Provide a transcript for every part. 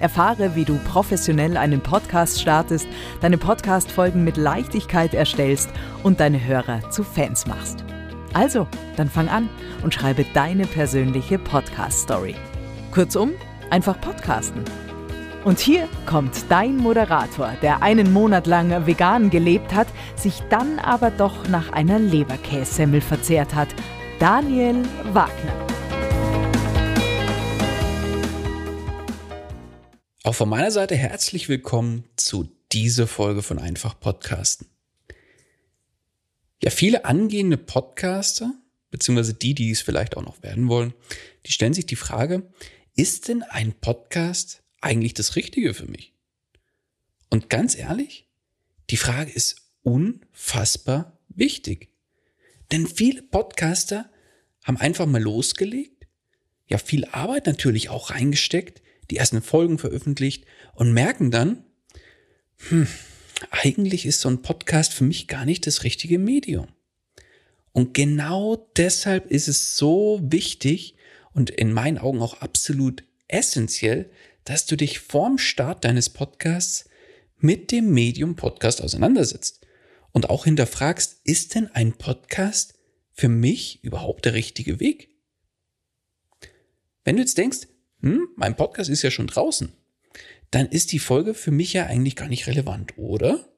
Erfahre, wie du professionell einen Podcast startest, deine Podcast-Folgen mit Leichtigkeit erstellst und deine Hörer zu Fans machst. Also, dann fang an und schreibe deine persönliche Podcast-Story. Kurzum, einfach podcasten. Und hier kommt dein Moderator, der einen Monat lang vegan gelebt hat, sich dann aber doch nach einer Leberkässemmel verzehrt hat. Daniel Wagner. Auch von meiner Seite herzlich willkommen zu dieser Folge von Einfach Podcasten. Ja, viele angehende Podcaster, beziehungsweise die, die es vielleicht auch noch werden wollen, die stellen sich die Frage, ist denn ein Podcast eigentlich das Richtige für mich? Und ganz ehrlich, die Frage ist unfassbar wichtig. Denn viele Podcaster haben einfach mal losgelegt, ja viel Arbeit natürlich auch reingesteckt, die ersten Folgen veröffentlicht und merken dann, hm, eigentlich ist so ein Podcast für mich gar nicht das richtige Medium. Und genau deshalb ist es so wichtig und in meinen Augen auch absolut essentiell, dass du dich vorm Start deines Podcasts mit dem Medium Podcast auseinandersetzt und auch hinterfragst, ist denn ein Podcast für mich überhaupt der richtige Weg? Wenn du jetzt denkst, hm, mein Podcast ist ja schon draußen, dann ist die Folge für mich ja eigentlich gar nicht relevant, oder?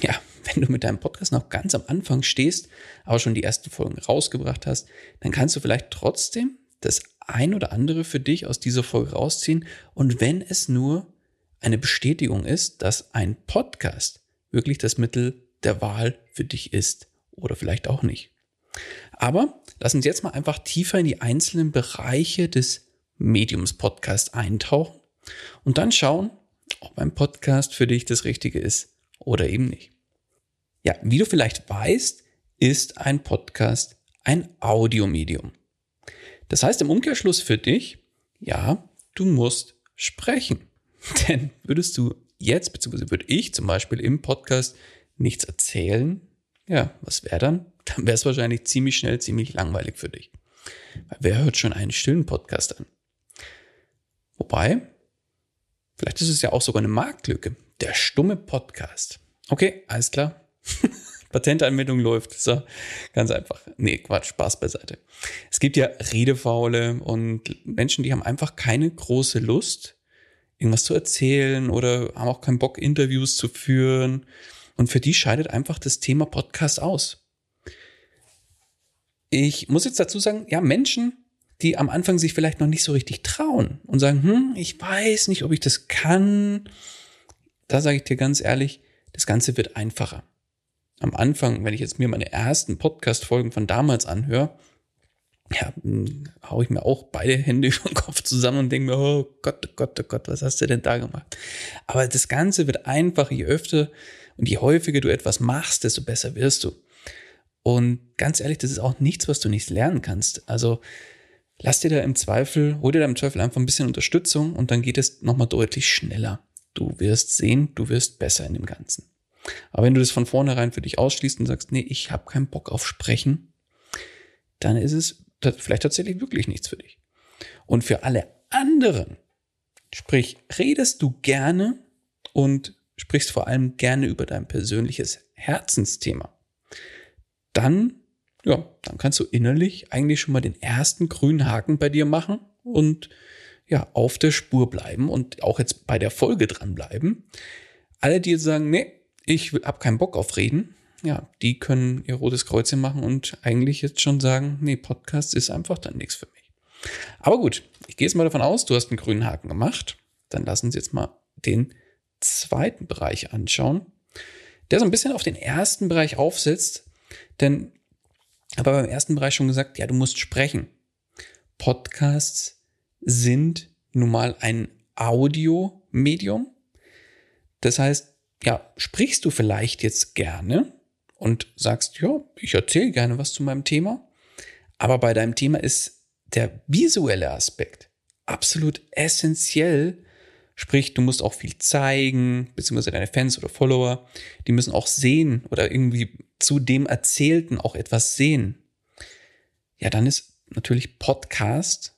Ja, wenn du mit deinem Podcast noch ganz am Anfang stehst, aber schon die ersten Folgen rausgebracht hast, dann kannst du vielleicht trotzdem das ein oder andere für dich aus dieser Folge rausziehen. Und wenn es nur eine Bestätigung ist, dass ein Podcast wirklich das Mittel der Wahl für dich ist oder vielleicht auch nicht. Aber lass uns jetzt mal einfach tiefer in die einzelnen Bereiche des Mediums-Podcast eintauchen und dann schauen, ob ein Podcast für dich das Richtige ist oder eben nicht. Ja, wie du vielleicht weißt, ist ein Podcast ein Audiomedium. Das heißt im Umkehrschluss für dich, ja, du musst sprechen. Denn würdest du jetzt, beziehungsweise würde ich zum Beispiel im Podcast nichts erzählen, ja, was wäre dann? Dann wäre es wahrscheinlich ziemlich schnell, ziemlich langweilig für dich. Weil wer hört schon einen stillen Podcast an? Wobei, vielleicht ist es ja auch sogar eine Marktlücke. Der stumme Podcast. Okay, alles klar. Patentanmeldung läuft. So, ganz einfach. Nee, Quatsch, Spaß beiseite. Es gibt ja Redefaule und Menschen, die haben einfach keine große Lust, irgendwas zu erzählen oder haben auch keinen Bock, Interviews zu führen. Und für die scheidet einfach das Thema Podcast aus. Ich muss jetzt dazu sagen, ja, Menschen, die am Anfang sich vielleicht noch nicht so richtig trauen und sagen, hm, ich weiß nicht, ob ich das kann. Da sage ich dir ganz ehrlich, das Ganze wird einfacher. Am Anfang, wenn ich jetzt mir meine ersten Podcast-Folgen von damals anhöre, ja, hm, hau ich mir auch beide Hände über den Kopf zusammen und denke mir, oh Gott, oh Gott, oh Gott, was hast du denn da gemacht? Aber das Ganze wird einfach, je öfter und je häufiger du etwas machst, desto besser wirst du. Und ganz ehrlich, das ist auch nichts, was du nicht lernen kannst. Also lass dir da im Zweifel, hol dir da im Zweifel einfach ein bisschen Unterstützung und dann geht es nochmal deutlich schneller. Du wirst sehen, du wirst besser in dem Ganzen. Aber wenn du das von vornherein für dich ausschließt und sagst, nee, ich habe keinen Bock auf Sprechen, dann ist es vielleicht tatsächlich wirklich nichts für dich. Und für alle anderen, sprich, redest du gerne und sprichst vor allem gerne über dein persönliches Herzensthema, dann, ja, dann kannst du innerlich eigentlich schon mal den ersten grünen Haken bei dir machen und ja, auf der Spur bleiben und auch jetzt bei der Folge dranbleiben. Alle, die jetzt sagen, nee, ich habe keinen Bock auf Reden, ja, die können ihr rotes Kreuzchen machen und eigentlich jetzt schon sagen, nee, Podcast ist einfach dann nichts für mich. Aber gut, ich gehe jetzt mal davon aus, du hast einen grünen Haken gemacht. Dann lass uns jetzt mal den zweiten Bereich anschauen, der so ein bisschen auf den ersten Bereich aufsetzt. Denn habe beim ersten Bereich schon gesagt, ja, du musst sprechen. Podcasts sind nun mal ein Audiomedium. Das heißt, ja, sprichst du vielleicht jetzt gerne und sagst, ja, ich erzähle gerne was zu meinem Thema, aber bei deinem Thema ist der visuelle Aspekt absolut essentiell. Sprich, du musst auch viel zeigen, beziehungsweise deine Fans oder Follower, die müssen auch sehen oder irgendwie zu dem Erzählten auch etwas sehen. Ja, dann ist natürlich Podcast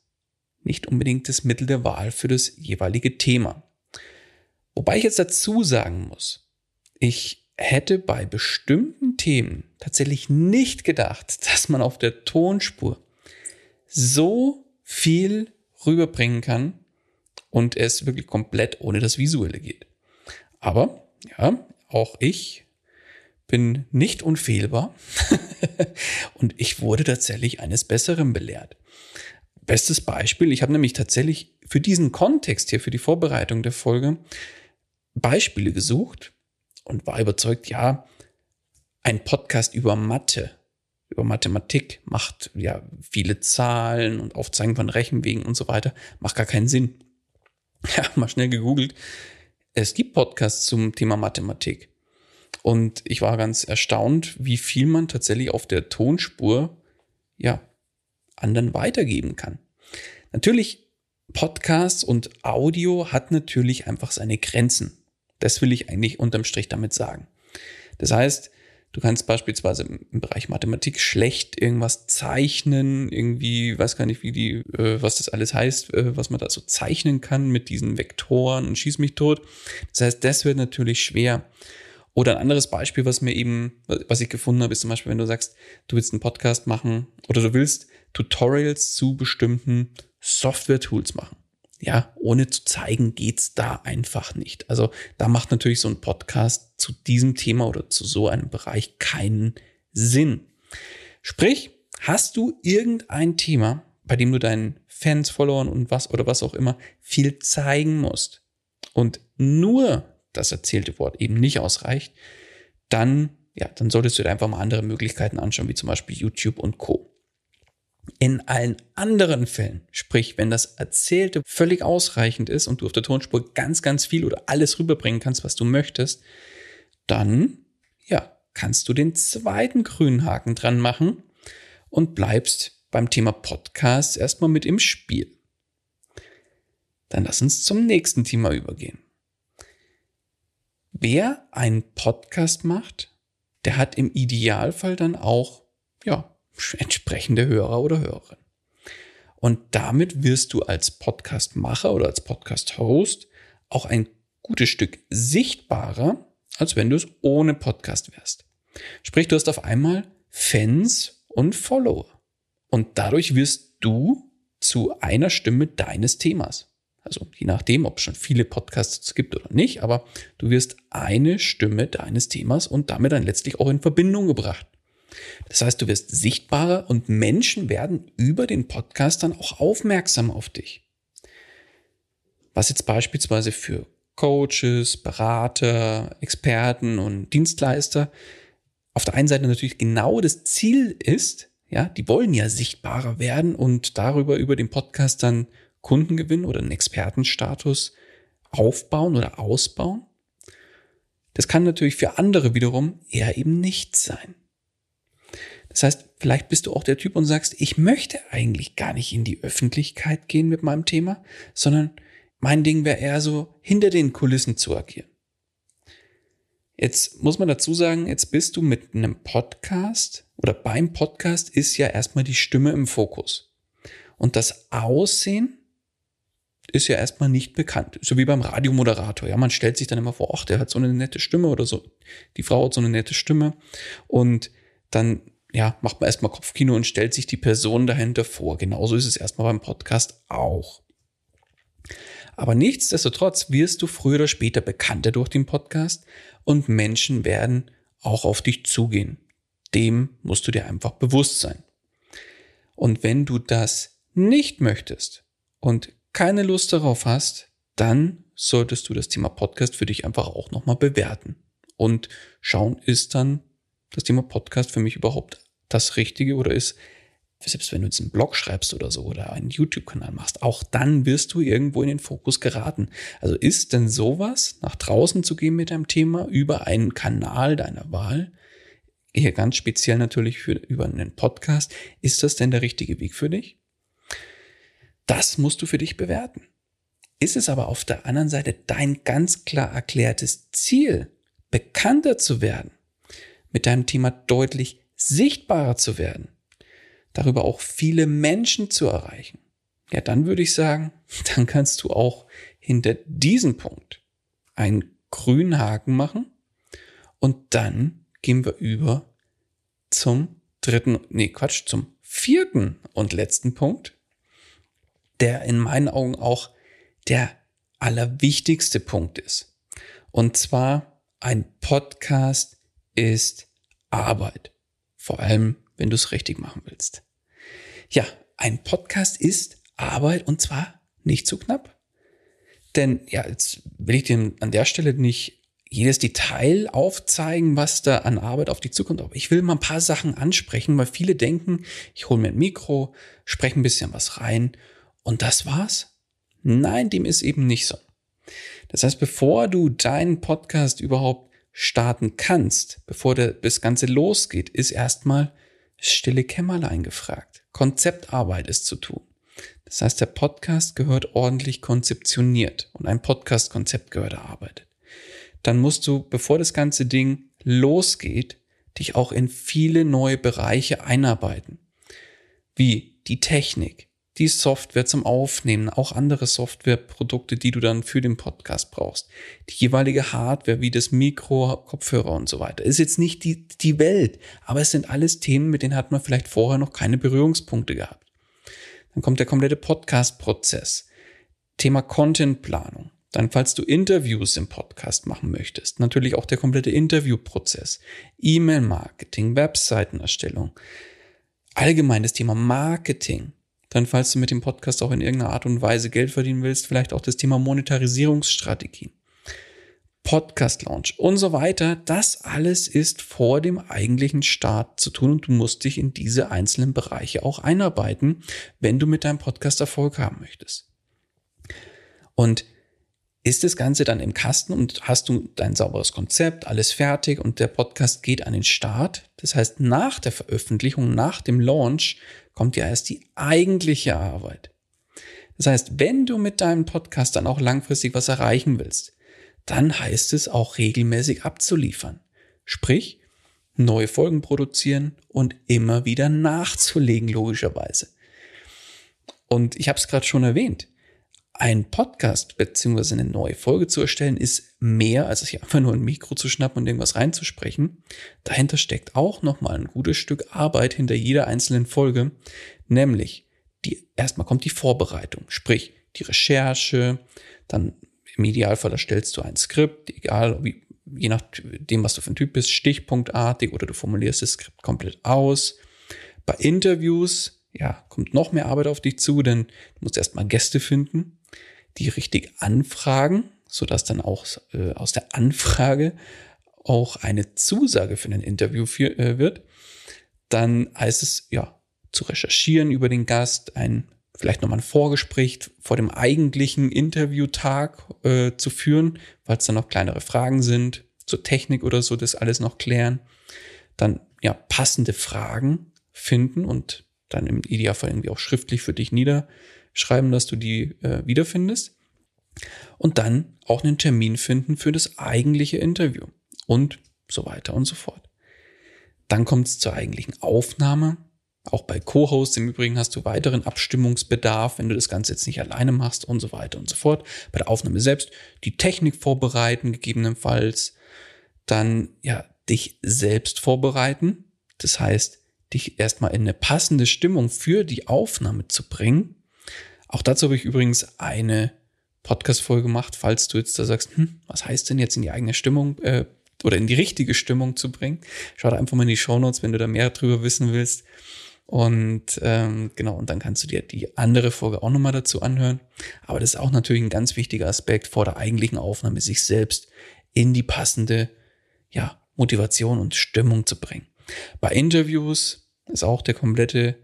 nicht unbedingt das Mittel der Wahl für das jeweilige Thema. Wobei ich jetzt dazu sagen muss, ich hätte bei bestimmten Themen tatsächlich nicht gedacht, dass man auf der Tonspur so viel rüberbringen kann und es wirklich komplett ohne das Visuelle geht. Aber ja, auch ich bin nicht unfehlbar und ich wurde tatsächlich eines Besseren belehrt. Bestes Beispiel, ich habe nämlich tatsächlich für diesen Kontext hier, für die Vorbereitung der Folge, Beispiele gesucht und war überzeugt, ja, ein Podcast über Mathe, über Mathematik macht ja viele Zahlen und Aufzeigen von Rechenwegen und so weiter, macht gar keinen Sinn. Ja, mal schnell gegoogelt. Es gibt Podcasts zum Thema Mathematik. Und ich war ganz erstaunt, wie viel man tatsächlich auf der Tonspur, ja, anderen weitergeben kann. Natürlich, Podcasts und Audio hat natürlich einfach seine Grenzen. Das will ich eigentlich unterm Strich damit sagen. Das heißt, du kannst beispielsweise im Bereich Mathematik schlecht irgendwas zeichnen, irgendwie, weiß gar nicht, wie die, äh, was das alles heißt, äh, was man da so zeichnen kann mit diesen Vektoren und schieß mich tot. Das heißt, das wird natürlich schwer. Oder ein anderes Beispiel, was mir eben, was ich gefunden habe, ist zum Beispiel, wenn du sagst, du willst einen Podcast machen oder du willst Tutorials zu bestimmten Software-Tools machen ja, ohne zu zeigen geht's da einfach nicht. Also da macht natürlich so ein Podcast zu diesem Thema oder zu so einem Bereich keinen Sinn. Sprich, hast du irgendein Thema, bei dem du deinen Fans, Followern und was oder was auch immer viel zeigen musst und nur das erzählte Wort eben nicht ausreicht, dann ja, dann solltest du dir einfach mal andere Möglichkeiten anschauen, wie zum Beispiel YouTube und Co. In allen anderen Fällen, sprich, wenn das Erzählte völlig ausreichend ist und du auf der Tonspur ganz, ganz viel oder alles rüberbringen kannst, was du möchtest, dann, ja, kannst du den zweiten grünen Haken dran machen und bleibst beim Thema Podcast erstmal mit im Spiel. Dann lass uns zum nächsten Thema übergehen. Wer einen Podcast macht, der hat im Idealfall dann auch, ja, entsprechende Hörer oder Hörerin. Und damit wirst du als Podcast-Macher oder als Podcast-Host auch ein gutes Stück sichtbarer, als wenn du es ohne Podcast wärst. Sprich, du hast auf einmal Fans und Follower. Und dadurch wirst du zu einer Stimme deines Themas. Also je nachdem, ob es schon viele Podcasts gibt oder nicht, aber du wirst eine Stimme deines Themas und damit dann letztlich auch in Verbindung gebracht. Das heißt, du wirst sichtbarer und Menschen werden über den Podcast dann auch aufmerksam auf dich. Was jetzt beispielsweise für Coaches, Berater, Experten und Dienstleister auf der einen Seite natürlich genau das Ziel ist, ja, die wollen ja sichtbarer werden und darüber über den Podcast dann Kunden gewinnen oder einen Expertenstatus aufbauen oder ausbauen. Das kann natürlich für andere wiederum eher eben nicht sein. Das heißt, vielleicht bist du auch der Typ und sagst, ich möchte eigentlich gar nicht in die Öffentlichkeit gehen mit meinem Thema, sondern mein Ding wäre eher so, hinter den Kulissen zu agieren. Jetzt muss man dazu sagen, jetzt bist du mit einem Podcast oder beim Podcast ist ja erstmal die Stimme im Fokus. Und das Aussehen ist ja erstmal nicht bekannt. So wie beim Radiomoderator. Ja, man stellt sich dann immer vor, ach, der hat so eine nette Stimme oder so. Die Frau hat so eine nette Stimme. Und dann, ja, macht man erstmal Kopfkino und stellt sich die Person dahinter vor. Genauso ist es erstmal beim Podcast auch. Aber nichtsdestotrotz wirst du früher oder später bekannter durch den Podcast und Menschen werden auch auf dich zugehen. Dem musst du dir einfach bewusst sein. Und wenn du das nicht möchtest und keine Lust darauf hast, dann solltest du das Thema Podcast für dich einfach auch nochmal bewerten und schauen, ist dann das Thema Podcast für mich überhaupt das Richtige oder ist, selbst wenn du jetzt einen Blog schreibst oder so oder einen YouTube-Kanal machst, auch dann wirst du irgendwo in den Fokus geraten. Also ist denn sowas, nach draußen zu gehen mit deinem Thema über einen Kanal deiner Wahl, hier ganz speziell natürlich für, über einen Podcast, ist das denn der richtige Weg für dich? Das musst du für dich bewerten. Ist es aber auf der anderen Seite dein ganz klar erklärtes Ziel, bekannter zu werden, mit deinem Thema deutlich sichtbarer zu werden, darüber auch viele Menschen zu erreichen, ja, dann würde ich sagen, dann kannst du auch hinter diesem Punkt einen grünen Haken machen und dann gehen wir über zum dritten, nee, Quatsch, zum vierten und letzten Punkt, der in meinen Augen auch der allerwichtigste Punkt ist. Und zwar ein Podcast ist Arbeit. Vor allem, wenn du es richtig machen willst. Ja, ein Podcast ist Arbeit und zwar nicht zu knapp. Denn ja, jetzt will ich dir an der Stelle nicht jedes Detail aufzeigen, was da an Arbeit auf dich zukommt. Aber ich will mal ein paar Sachen ansprechen, weil viele denken, ich hole mir ein Mikro, spreche ein bisschen was rein und das war's? Nein, dem ist eben nicht so. Das heißt, bevor du deinen Podcast überhaupt starten kannst, bevor das Ganze losgeht, ist erstmal stille Kämmerlein gefragt. Konzeptarbeit ist zu tun. Das heißt, der Podcast gehört ordentlich konzeptioniert und ein Podcast-Konzept gehört erarbeitet. Dann musst du, bevor das ganze Ding losgeht, dich auch in viele neue Bereiche einarbeiten. Wie die Technik, die Software zum Aufnehmen, auch andere Softwareprodukte, die du dann für den Podcast brauchst. Die jeweilige Hardware, wie das Mikro, Kopfhörer und so weiter. Ist jetzt nicht die, die Welt, aber es sind alles Themen, mit denen hat man vielleicht vorher noch keine Berührungspunkte gehabt. Dann kommt der komplette Podcast-Prozess. Thema Contentplanung. Dann, falls du Interviews im Podcast machen möchtest, natürlich auch der komplette Interviewprozess. E-Mail-Marketing, Webseitenerstellung. Allgemein das Thema Marketing dann, falls du mit dem Podcast auch in irgendeiner Art und Weise Geld verdienen willst, vielleicht auch das Thema Monetarisierungsstrategien. Podcast Launch und so weiter. Das alles ist vor dem eigentlichen Start zu tun und du musst dich in diese einzelnen Bereiche auch einarbeiten, wenn du mit deinem Podcast Erfolg haben möchtest. Und ist das Ganze dann im Kasten und hast du dein sauberes Konzept, alles fertig und der Podcast geht an den Start. Das heißt, nach der Veröffentlichung, nach dem Launch kommt ja erst die eigentliche Arbeit. Das heißt, wenn du mit deinem Podcast dann auch langfristig was erreichen willst, dann heißt es auch regelmäßig abzuliefern. Sprich, neue Folgen produzieren und immer wieder nachzulegen, logischerweise. Und ich habe es gerade schon erwähnt, ein Podcast beziehungsweise eine neue Folge zu erstellen, ist mehr, als sich einfach nur ein Mikro zu schnappen und irgendwas reinzusprechen. Dahinter steckt auch nochmal ein gutes Stück Arbeit hinter jeder einzelnen Folge, nämlich die, erstmal kommt die Vorbereitung, sprich die Recherche, dann im Idealfall erstellst du ein Skript, egal wie, je nachdem, was du für ein Typ bist, stichpunktartig oder du formulierst das Skript komplett aus. Bei Interviews, ja, kommt noch mehr Arbeit auf dich zu, denn du musst erstmal Gäste finden die richtig anfragen, sodass dann auch äh, aus der Anfrage auch eine Zusage für ein Interview für, äh, wird, dann heißt es ja zu recherchieren über den Gast, ein vielleicht nochmal ein Vorgespräch vor dem eigentlichen Interviewtag äh, zu führen, weil es dann noch kleinere Fragen sind zur Technik oder so, das alles noch klären. Dann ja passende Fragen finden und dann im Idealfall irgendwie auch schriftlich für dich nieder schreiben, dass du die äh, wiederfindest. Und dann auch einen Termin finden für das eigentliche Interview. und so weiter und so fort. Dann kommt es zur eigentlichen Aufnahme. Auch bei Co-Hosts im Übrigen hast du weiteren Abstimmungsbedarf, wenn du das Ganze jetzt nicht alleine machst und so weiter und so fort. Bei der Aufnahme selbst die Technik vorbereiten, gegebenenfalls. Dann, ja, dich selbst vorbereiten. Das heißt, dich erstmal in eine passende Stimmung für die Aufnahme zu bringen. Auch dazu habe ich übrigens eine Podcast-Folge gemacht, falls du jetzt da sagst, hm, was heißt denn jetzt in die eigene Stimmung äh, oder in die richtige Stimmung zu bringen? Schau da einfach mal in die Show Notes, wenn du da mehr drüber wissen willst. Und ähm, genau, und dann kannst du dir die andere Folge auch nochmal dazu anhören. Aber das ist auch natürlich ein ganz wichtiger Aspekt vor der eigentlichen Aufnahme, sich selbst in die passende ja, Motivation und Stimmung zu bringen. Bei Interviews ist auch der komplette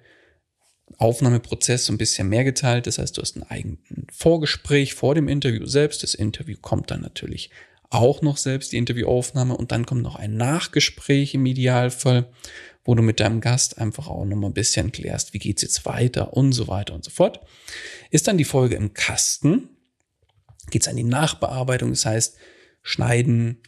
Aufnahmeprozess so ein bisschen mehr geteilt. Das heißt, du hast ein eigenes Vorgespräch vor dem Interview selbst. Das Interview kommt dann natürlich auch noch selbst, die Interviewaufnahme. Und dann kommt noch ein Nachgespräch im Idealfall, wo du mit deinem Gast einfach auch noch mal ein bisschen klärst, wie geht's jetzt weiter und so weiter und so fort. Ist dann die Folge im Kasten, geht's an die Nachbearbeitung. Das heißt, schneiden,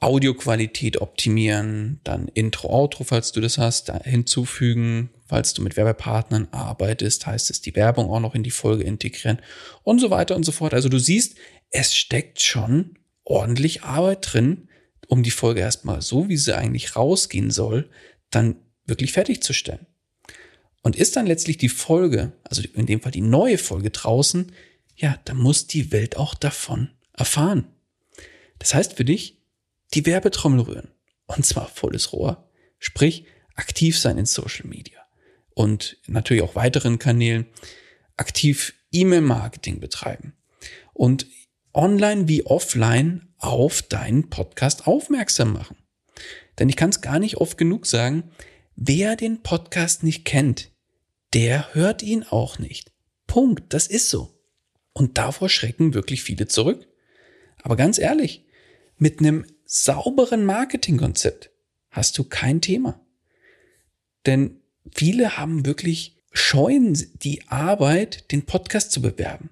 Audioqualität optimieren, dann Intro, Outro, falls du das hast, da hinzufügen, falls du mit Werbepartnern arbeitest, heißt es die Werbung auch noch in die Folge integrieren und so weiter und so fort. Also du siehst, es steckt schon ordentlich Arbeit drin, um die Folge erstmal so, wie sie eigentlich rausgehen soll, dann wirklich fertigzustellen. Und ist dann letztlich die Folge, also in dem Fall die neue Folge draußen, ja, dann muss die Welt auch davon erfahren. Das heißt für dich, die Werbetrommel rühren. Und zwar volles Rohr. Sprich, aktiv sein in Social Media. Und natürlich auch weiteren Kanälen aktiv E-Mail-Marketing betreiben. Und online wie offline auf deinen Podcast aufmerksam machen. Denn ich kann es gar nicht oft genug sagen, wer den Podcast nicht kennt, der hört ihn auch nicht. Punkt, das ist so. Und davor schrecken wirklich viele zurück. Aber ganz ehrlich, mit einem sauberen Marketingkonzept hast du kein Thema. Denn viele haben wirklich scheuen die Arbeit, den Podcast zu bewerben.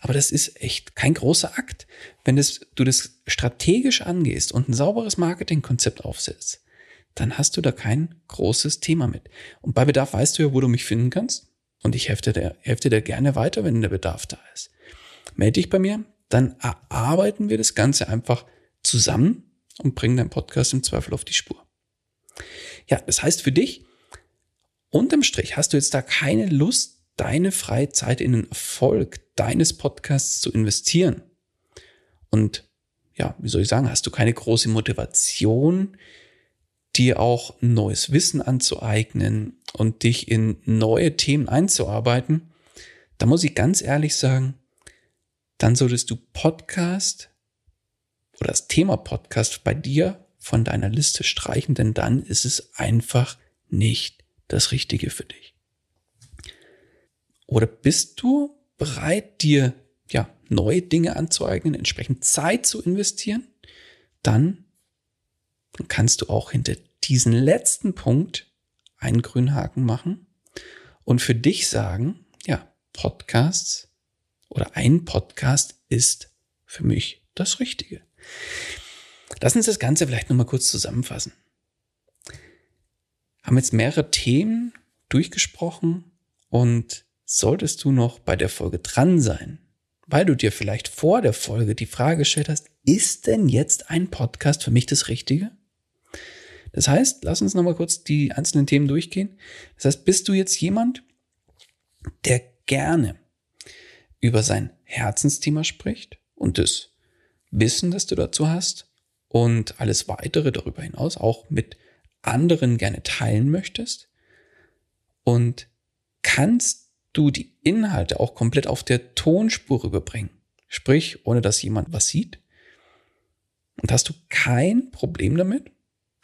Aber das ist echt kein großer Akt. Wenn das, du das strategisch angehst und ein sauberes Marketingkonzept aufsetzt, dann hast du da kein großes Thema mit. Und bei Bedarf weißt du ja, wo du mich finden kannst. Und ich helfe dir, helfe dir gerne weiter, wenn der Bedarf da ist. Melde dich bei mir, dann erarbeiten wir das Ganze einfach zusammen und bringen deinen Podcast im Zweifel auf die Spur. Ja, das heißt für dich, unterm Strich hast du jetzt da keine Lust, deine freie Zeit in den Erfolg deines Podcasts zu investieren. Und ja, wie soll ich sagen, hast du keine große Motivation, dir auch neues Wissen anzueignen und dich in neue Themen einzuarbeiten, da muss ich ganz ehrlich sagen, dann solltest du Podcast oder das Thema Podcast bei dir von deiner Liste streichen, denn dann ist es einfach nicht das Richtige für dich. Oder bist du bereit, dir ja neue Dinge anzueignen, entsprechend Zeit zu investieren? Dann kannst du auch hinter diesen letzten Punkt einen grünen Haken machen und für dich sagen, ja, Podcasts oder ein Podcast ist für mich das Richtige. Lass uns das Ganze vielleicht nochmal kurz zusammenfassen. Haben jetzt mehrere Themen durchgesprochen und solltest du noch bei der Folge dran sein, weil du dir vielleicht vor der Folge die Frage gestellt hast, ist denn jetzt ein Podcast für mich das Richtige? Das heißt, lass uns nochmal kurz die einzelnen Themen durchgehen. Das heißt, bist du jetzt jemand, der gerne über sein Herzensthema spricht und das Wissen, das du dazu hast und alles weitere darüber hinaus auch mit anderen gerne teilen möchtest und kannst du die Inhalte auch komplett auf der Tonspur rüberbringen. Sprich, ohne dass jemand was sieht. Und hast du kein Problem damit,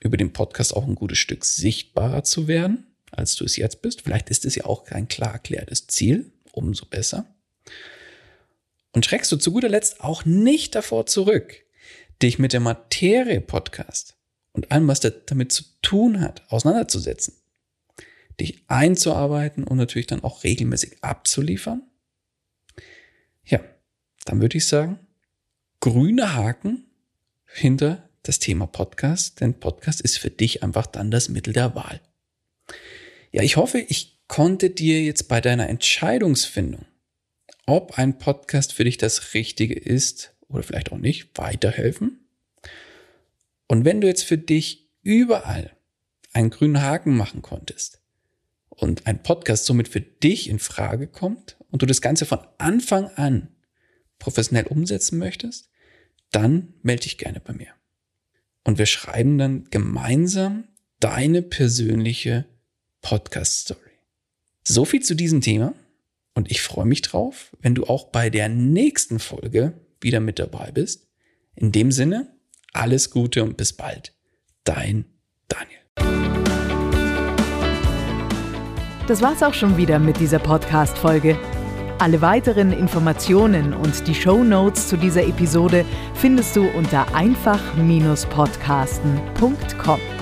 über den Podcast auch ein gutes Stück sichtbarer zu werden, als du es jetzt bist. Vielleicht ist es ja auch kein klar erklärtes Ziel, umso besser. Und schreckst du zu guter Letzt auch nicht davor zurück, dich mit der Materie Podcast und allem, was damit zu tun hat, auseinanderzusetzen, dich einzuarbeiten und natürlich dann auch regelmäßig abzuliefern? Ja, dann würde ich sagen, grüne Haken hinter das Thema Podcast, denn Podcast ist für dich einfach dann das Mittel der Wahl. Ja, ich hoffe, ich konnte dir jetzt bei deiner Entscheidungsfindung, ob ein Podcast für dich das Richtige ist oder vielleicht auch nicht, weiterhelfen. Und wenn du jetzt für dich überall einen grünen Haken machen konntest und ein Podcast somit für dich in Frage kommt und du das Ganze von Anfang an professionell umsetzen möchtest, dann melde dich gerne bei mir. Und wir schreiben dann gemeinsam deine persönliche Podcast-Story. So viel zu diesem Thema. Und ich freue mich drauf, wenn du auch bei der nächsten Folge wieder mit dabei bist. In dem Sinne, alles Gute und bis bald. Dein Daniel. Das war's auch schon wieder mit dieser Podcast-Folge. Alle weiteren Informationen und die Show Notes zu dieser Episode findest du unter einfach-podcasten.com.